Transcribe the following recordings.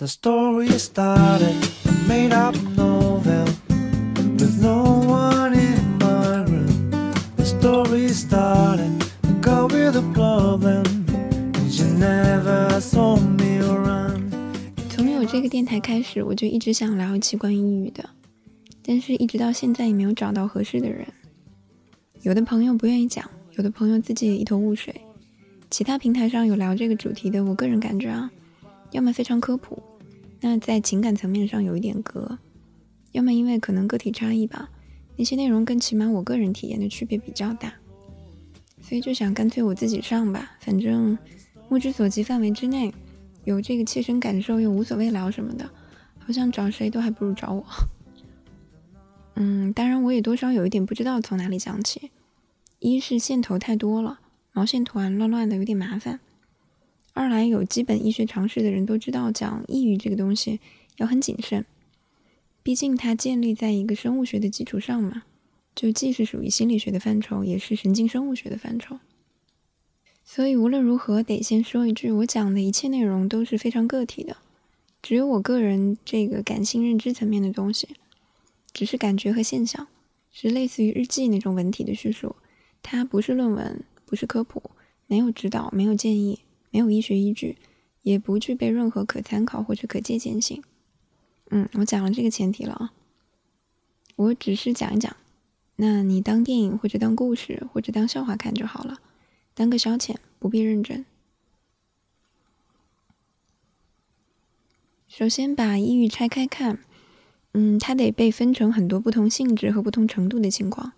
The story started a made up novel with no one in my room. The story started a girl with a problem, and she never saw me around. 从有这个电台开始，我就一直想聊一期关于抑郁的，但是一直到现在也没有找到合适的人。有的朋友不愿意讲，有的朋友自己也一头雾水。其他平台上有聊这个主题的，我个人感觉啊，要么非常科普，那在情感层面上有一点隔；要么因为可能个体差异吧，那些内容跟起码我个人体验的区别比较大。所以就想干脆我自己上吧，反正目之所及范围之内，有这个切身感受又无所谓聊什么的，好像找谁都还不如找我。嗯，当然我也多少有一点不知道从哪里讲起。一是线头太多了，毛线团乱乱的有点麻烦；二来有基本医学常识的人都知道，讲抑郁这个东西要很谨慎，毕竟它建立在一个生物学的基础上嘛，就既是属于心理学的范畴，也是神经生物学的范畴。所以无论如何，得先说一句，我讲的一切内容都是非常个体的，只有我个人这个感性认知层面的东西。只是感觉和现象，是类似于日记那种文体的叙述，它不是论文，不是科普，没有指导，没有建议，没有医学依据，也不具备任何可参考或者可借鉴性。嗯，我讲了这个前提了啊，我只是讲一讲，那你当电影或者当故事或者当笑话看就好了，当个消遣，不必认真。首先把抑郁拆开看。嗯，它得被分成很多不同性质和不同程度的情况。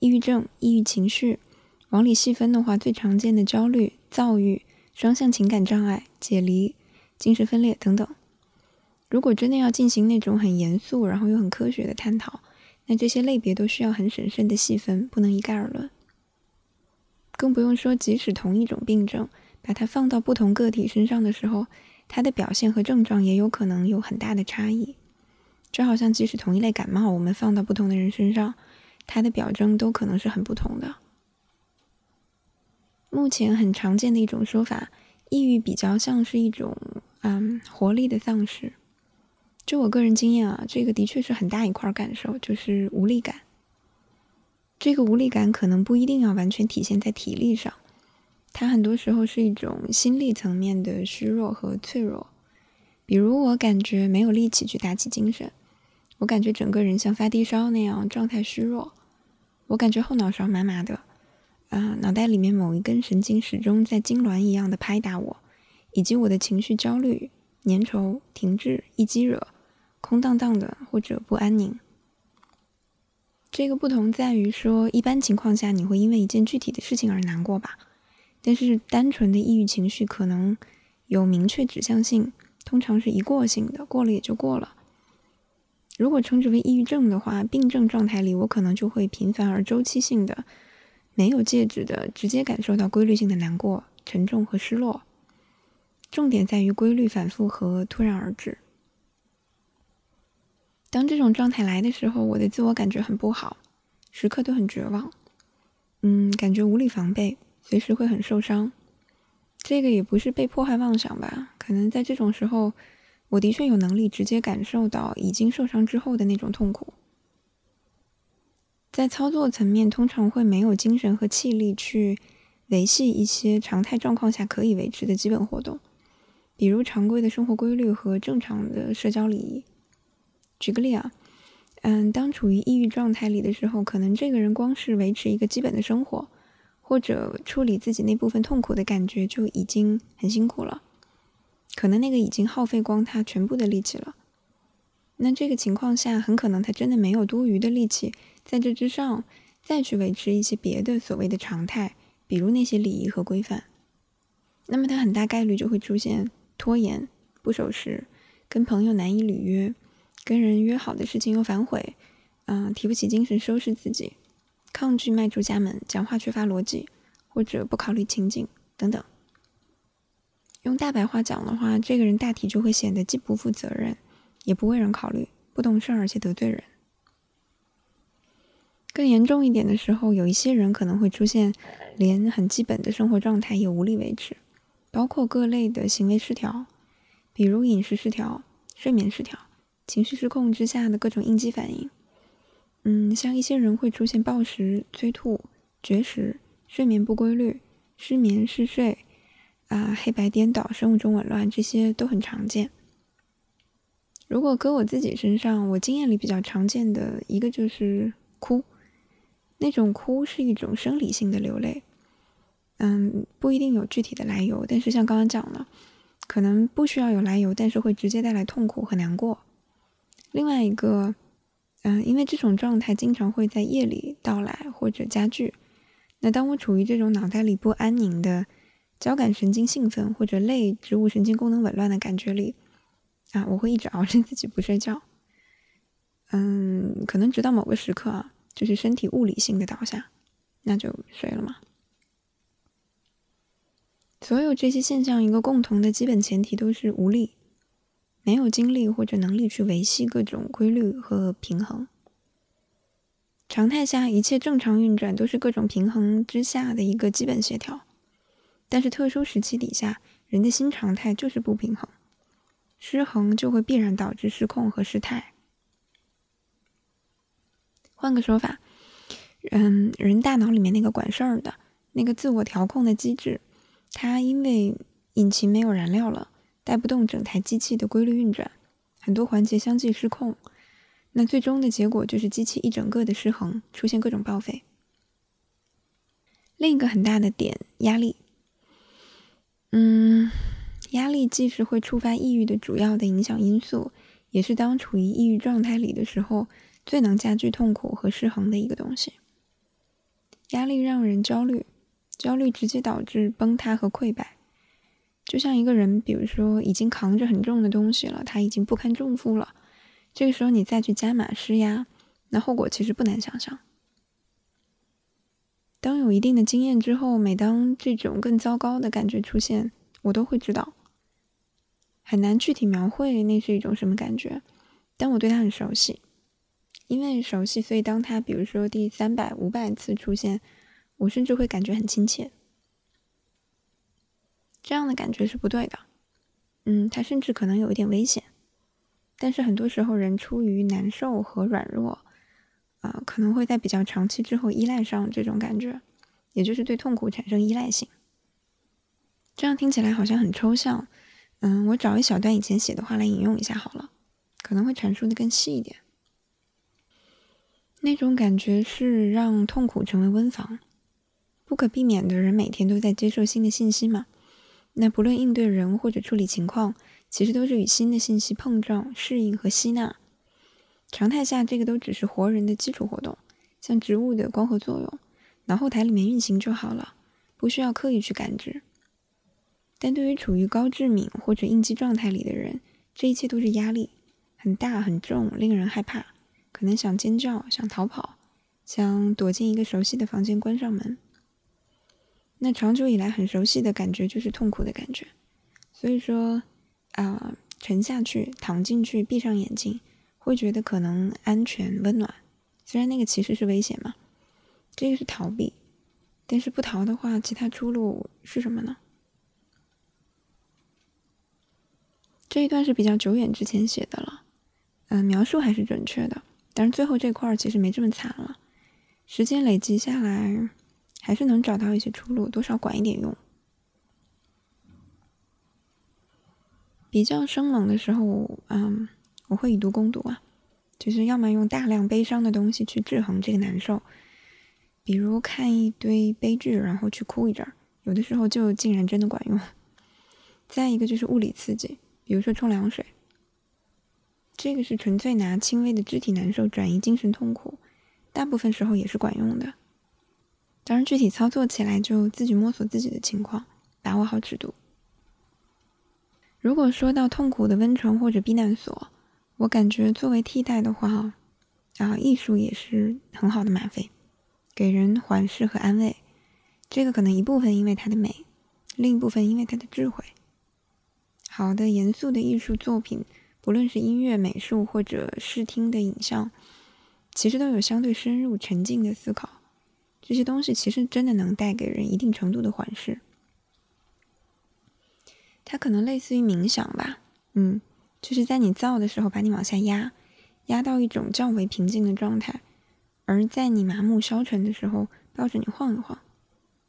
抑郁症、抑郁情绪，往里细分的话，最常见的焦虑、躁郁、双向情感障碍、解离、精神分裂等等。如果真的要进行那种很严肃，然后又很科学的探讨，那这些类别都需要很审慎的细分，不能一概而论。更不用说，即使同一种病症，把它放到不同个体身上的时候，它的表现和症状也有可能有很大的差异。就好像，即使同一类感冒，我们放到不同的人身上，它的表征都可能是很不同的。目前很常见的一种说法，抑郁比较像是一种嗯活力的丧失。就我个人经验啊，这个的确是很大一块感受，就是无力感。这个无力感可能不一定要完全体现在体力上，它很多时候是一种心理层面的虚弱和脆弱。比如我感觉没有力气去打起精神，我感觉整个人像发低烧那样状态虚弱，我感觉后脑勺麻麻的，啊，脑袋里面某一根神经始终在痉挛一样的拍打我，以及我的情绪焦虑、粘稠、停滞、易激惹、空荡荡的或者不安宁。这个不同在于说，一般情况下你会因为一件具体的事情而难过吧，但是单纯的抑郁情绪可能有明确指向性。通常是一过性的，过了也就过了。如果称之为抑郁症的话，病症状态里我可能就会频繁而周期性的、没有介质的，直接感受到规律性的难过、沉重和失落。重点在于规律、反复和突然而至。当这种状态来的时候，我的自我感觉很不好，时刻都很绝望，嗯，感觉无力防备，随时会很受伤。这个也不是被迫害妄想吧？可能在这种时候，我的确有能力直接感受到已经受伤之后的那种痛苦。在操作层面，通常会没有精神和气力去维系一些常态状况下可以维持的基本活动，比如常规的生活规律和正常的社交礼仪。举个例啊，嗯，当处于抑郁状态里的时候，可能这个人光是维持一个基本的生活。或者处理自己那部分痛苦的感觉就已经很辛苦了，可能那个已经耗费光他全部的力气了。那这个情况下，很可能他真的没有多余的力气在这之上再去维持一些别的所谓的常态，比如那些礼仪和规范。那么他很大概率就会出现拖延、不守时、跟朋友难以履约、跟人约好的事情又反悔，嗯，提不起精神收拾自己。抗拒迈出家门，讲话缺乏逻辑，或者不考虑情景等等。用大白话讲的话，这个人大体就会显得既不负责任，也不为人考虑，不懂事，而且得罪人。更严重一点的时候，有一些人可能会出现连很基本的生活状态也无力维持，包括各类的行为失调，比如饮食失调、睡眠失调、情绪失控之下的各种应激反应。嗯，像一些人会出现暴食、催吐、绝食、睡眠不规律、失眠、嗜睡，啊，黑白颠倒、生物钟紊乱，这些都很常见。如果搁我自己身上，我经验里比较常见的一个就是哭，那种哭是一种生理性的流泪，嗯，不一定有具体的来由，但是像刚刚讲的，可能不需要有来由，但是会直接带来痛苦和难过。另外一个。嗯，因为这种状态经常会在夜里到来或者加剧。那当我处于这种脑袋里不安宁的交感神经兴奋或者类植物神经功能紊乱的感觉里，啊，我会一直熬着自己不睡觉。嗯，可能直到某个时刻啊，就是身体物理性的倒下，那就睡了嘛。所有这些现象一个共同的基本前提都是无力。没有精力或者能力去维系各种规律和平衡。常态下，一切正常运转都是各种平衡之下的一个基本协调。但是特殊时期底下，人的新常态就是不平衡，失衡就会必然导致失控和失态。换个说法，嗯，人大脑里面那个管事儿的那个自我调控的机制，它因为引擎没有燃料了。带不动整台机器的规律运转，很多环节相继失控，那最终的结果就是机器一整个的失衡，出现各种报废。另一个很大的点，压力。嗯，压力既是会触发抑郁的主要的影响因素，也是当处于抑郁状态里的时候最能加剧痛苦和失衡的一个东西。压力让人焦虑，焦虑直接导致崩塌和溃败。就像一个人，比如说已经扛着很重的东西了，他已经不堪重负了，这个时候你再去加码施压，那后果其实不难想象。当有一定的经验之后，每当这种更糟糕的感觉出现，我都会知道，很难具体描绘那是一种什么感觉，但我对他很熟悉，因为熟悉，所以当他比如说第三百、五百次出现，我甚至会感觉很亲切。这样的感觉是不对的，嗯，它甚至可能有一点危险。但是很多时候，人出于难受和软弱，啊，可能会在比较长期之后依赖上这种感觉，也就是对痛苦产生依赖性。这样听起来好像很抽象，嗯，我找一小段以前写的话来引用一下好了，可能会阐述的更细一点。那种感觉是让痛苦成为温房，不可避免的人每天都在接受新的信息嘛。那不论应对人或者处理情况，其实都是与新的信息碰撞、适应和吸纳。常态下，这个都只是活人的基础活动，像植物的光合作用，脑后台里面运行就好了，不需要刻意去感知。但对于处于高致敏或者应激状态里的人，这一切都是压力，很大很重，令人害怕，可能想尖叫、想逃跑、想躲进一个熟悉的房间，关上门。那长久以来很熟悉的感觉就是痛苦的感觉，所以说，啊，沉下去，躺进去，闭上眼睛，会觉得可能安全、温暖。虽然那个其实是危险嘛，这个是逃避，但是不逃的话，其他出路是什么呢？这一段是比较久远之前写的了，嗯，描述还是准确的，但是最后这块儿其实没这么惨了，时间累积下来。还是能找到一些出路，多少管一点用。比较生冷的时候，嗯，我会以毒攻毒啊，就是要么用大量悲伤的东西去制衡这个难受，比如看一堆悲剧，然后去哭一阵儿，有的时候就竟然真的管用。再一个就是物理刺激，比如说冲凉水，这个是纯粹拿轻微的肢体难受转移精神痛苦，大部分时候也是管用的。当然，具体操作起来就自己摸索自己的情况，把握好尺度。如果说到痛苦的温床或者避难所，我感觉作为替代的话，啊，艺术也是很好的吗啡，给人缓释和安慰。这个可能一部分因为它的美，另一部分因为它的智慧。好的、严肃的艺术作品，不论是音乐、美术或者视听的影像，其实都有相对深入、沉静的思考。这些东西其实真的能带给人一定程度的缓释，它可能类似于冥想吧，嗯，就是在你燥的时候把你往下压，压到一种较为平静的状态；而在你麻木消沉的时候，抱着你晃一晃，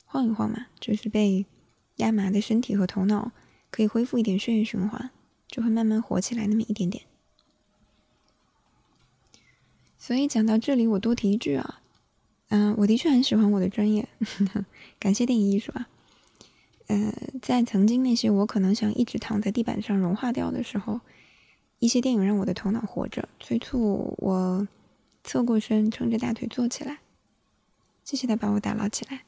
晃一晃嘛，就是被压麻的身体和头脑可以恢复一点血液循环，就会慢慢活起来那么一点点。所以讲到这里，我多提一句啊，嗯，我的确很喜欢我的专业，感谢电影艺术啊。呃，在曾经那些我可能想一直躺在地板上融化掉的时候，一些电影让我的头脑活着，催促我侧过身，撑着大腿坐起来。谢谢他把我打捞起来。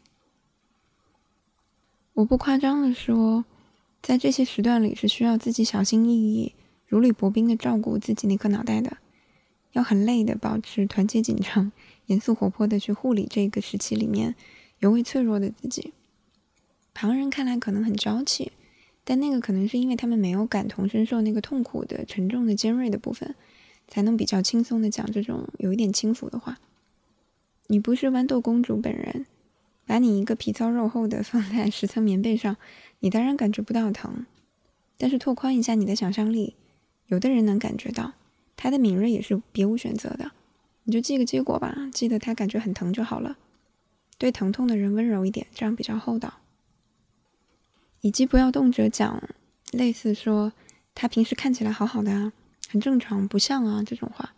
我不夸张的说，在这些时段里是需要自己小心翼翼、如履薄冰的照顾自己那颗脑袋的，要很累的保持团结紧张、严肃活泼的去护理这个时期里面尤为脆弱的自己。旁人看来可能很娇气，但那个可能是因为他们没有感同身受那个痛苦的、沉重的、尖锐的部分，才能比较轻松的讲这种有一点轻浮的话。你不是豌豆公主本人，把你一个皮糙肉厚的放在十层棉被上，你当然感觉不到疼。但是拓宽一下你的想象力，有的人能感觉到，他的敏锐也是别无选择的。你就记个结果吧，记得他感觉很疼就好了。对疼痛的人温柔一点，这样比较厚道。以及不要动辄讲类似说他平时看起来好好的啊，很正常，不像啊这种话。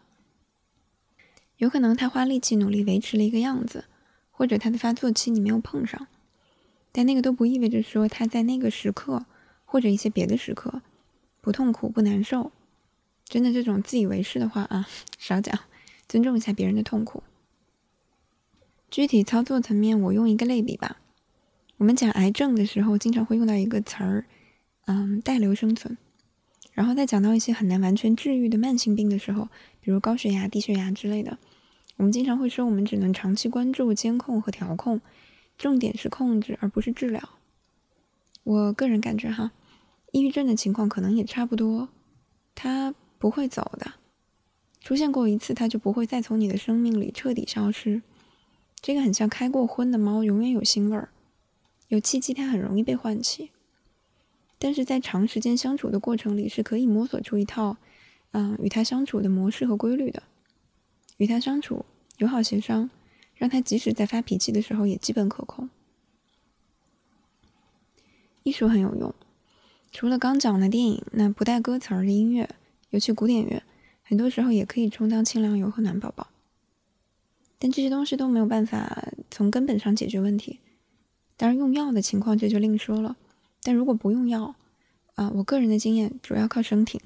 有可能他花力气努力维持了一个样子，或者他的发作期你没有碰上，但那个都不意味着说他在那个时刻或者一些别的时刻不痛苦不难受。真的这种自以为是的话啊，少讲，尊重一下别人的痛苦。具体操作层面，我用一个类比吧。我们讲癌症的时候，经常会用到一个词儿，嗯，带瘤生存。然后再讲到一些很难完全治愈的慢性病的时候，比如高血压、低血压之类的，我们经常会说，我们只能长期关注、监控和调控，重点是控制，而不是治疗。我个人感觉哈，抑郁症的情况可能也差不多，它不会走的，出现过一次，它就不会再从你的生命里彻底消失。这个很像开过荤的猫，永远有腥味儿。有契机，它很容易被唤起，但是在长时间相处的过程里，是可以摸索出一套，嗯，与它相处的模式和规律的。与它相处，友好协商，让他即使在发脾气的时候也基本可控。艺术很有用，除了刚讲的电影，那不带歌词儿的音乐，尤其古典乐，很多时候也可以充当清凉油和暖宝宝。但这些东西都没有办法从根本上解决问题。当然，用药的情况这就另说了。但如果不用药，啊，我个人的经验主要靠生挺。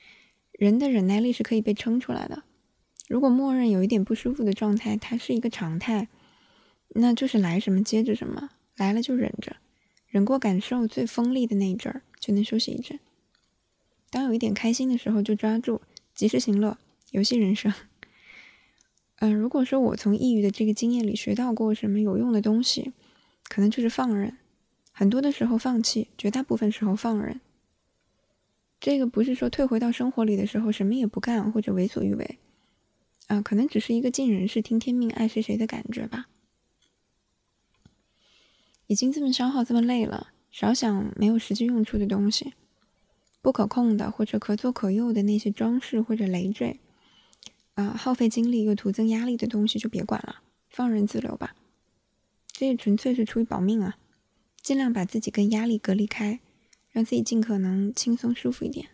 人的忍耐力是可以被撑出来的。如果默认有一点不舒服的状态，它是一个常态，那就是来什么接着什么，来了就忍着，忍过感受最锋利的那一阵儿，就能休息一阵。当有一点开心的时候，就抓住，及时行乐，游戏人生。嗯，如果说我从抑郁的这个经验里学到过什么有用的东西，可能就是放任，很多的时候放弃，绝大部分时候放任。这个不是说退回到生活里的时候什么也不干或者为所欲为，啊，可能只是一个尽人事听天命爱谁谁的感觉吧。已经这么消耗这么累了，少想没有实际用处的东西，不可控的或者可左可右的那些装饰或者累赘，啊，耗费精力又徒增压力的东西就别管了，放任自流吧。这也纯粹是出于保命啊，尽量把自己跟压力隔离开，让自己尽可能轻松舒服一点。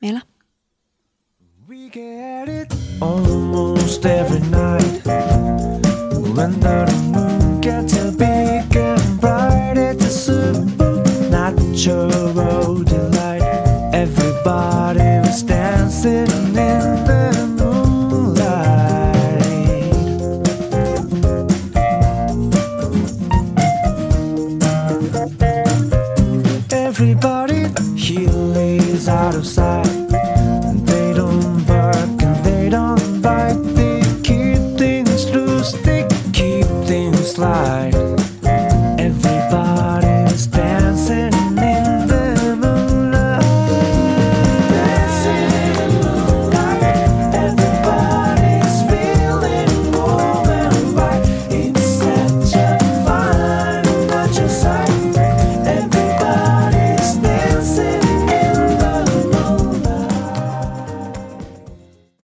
没了。We get it almost every night. When the moon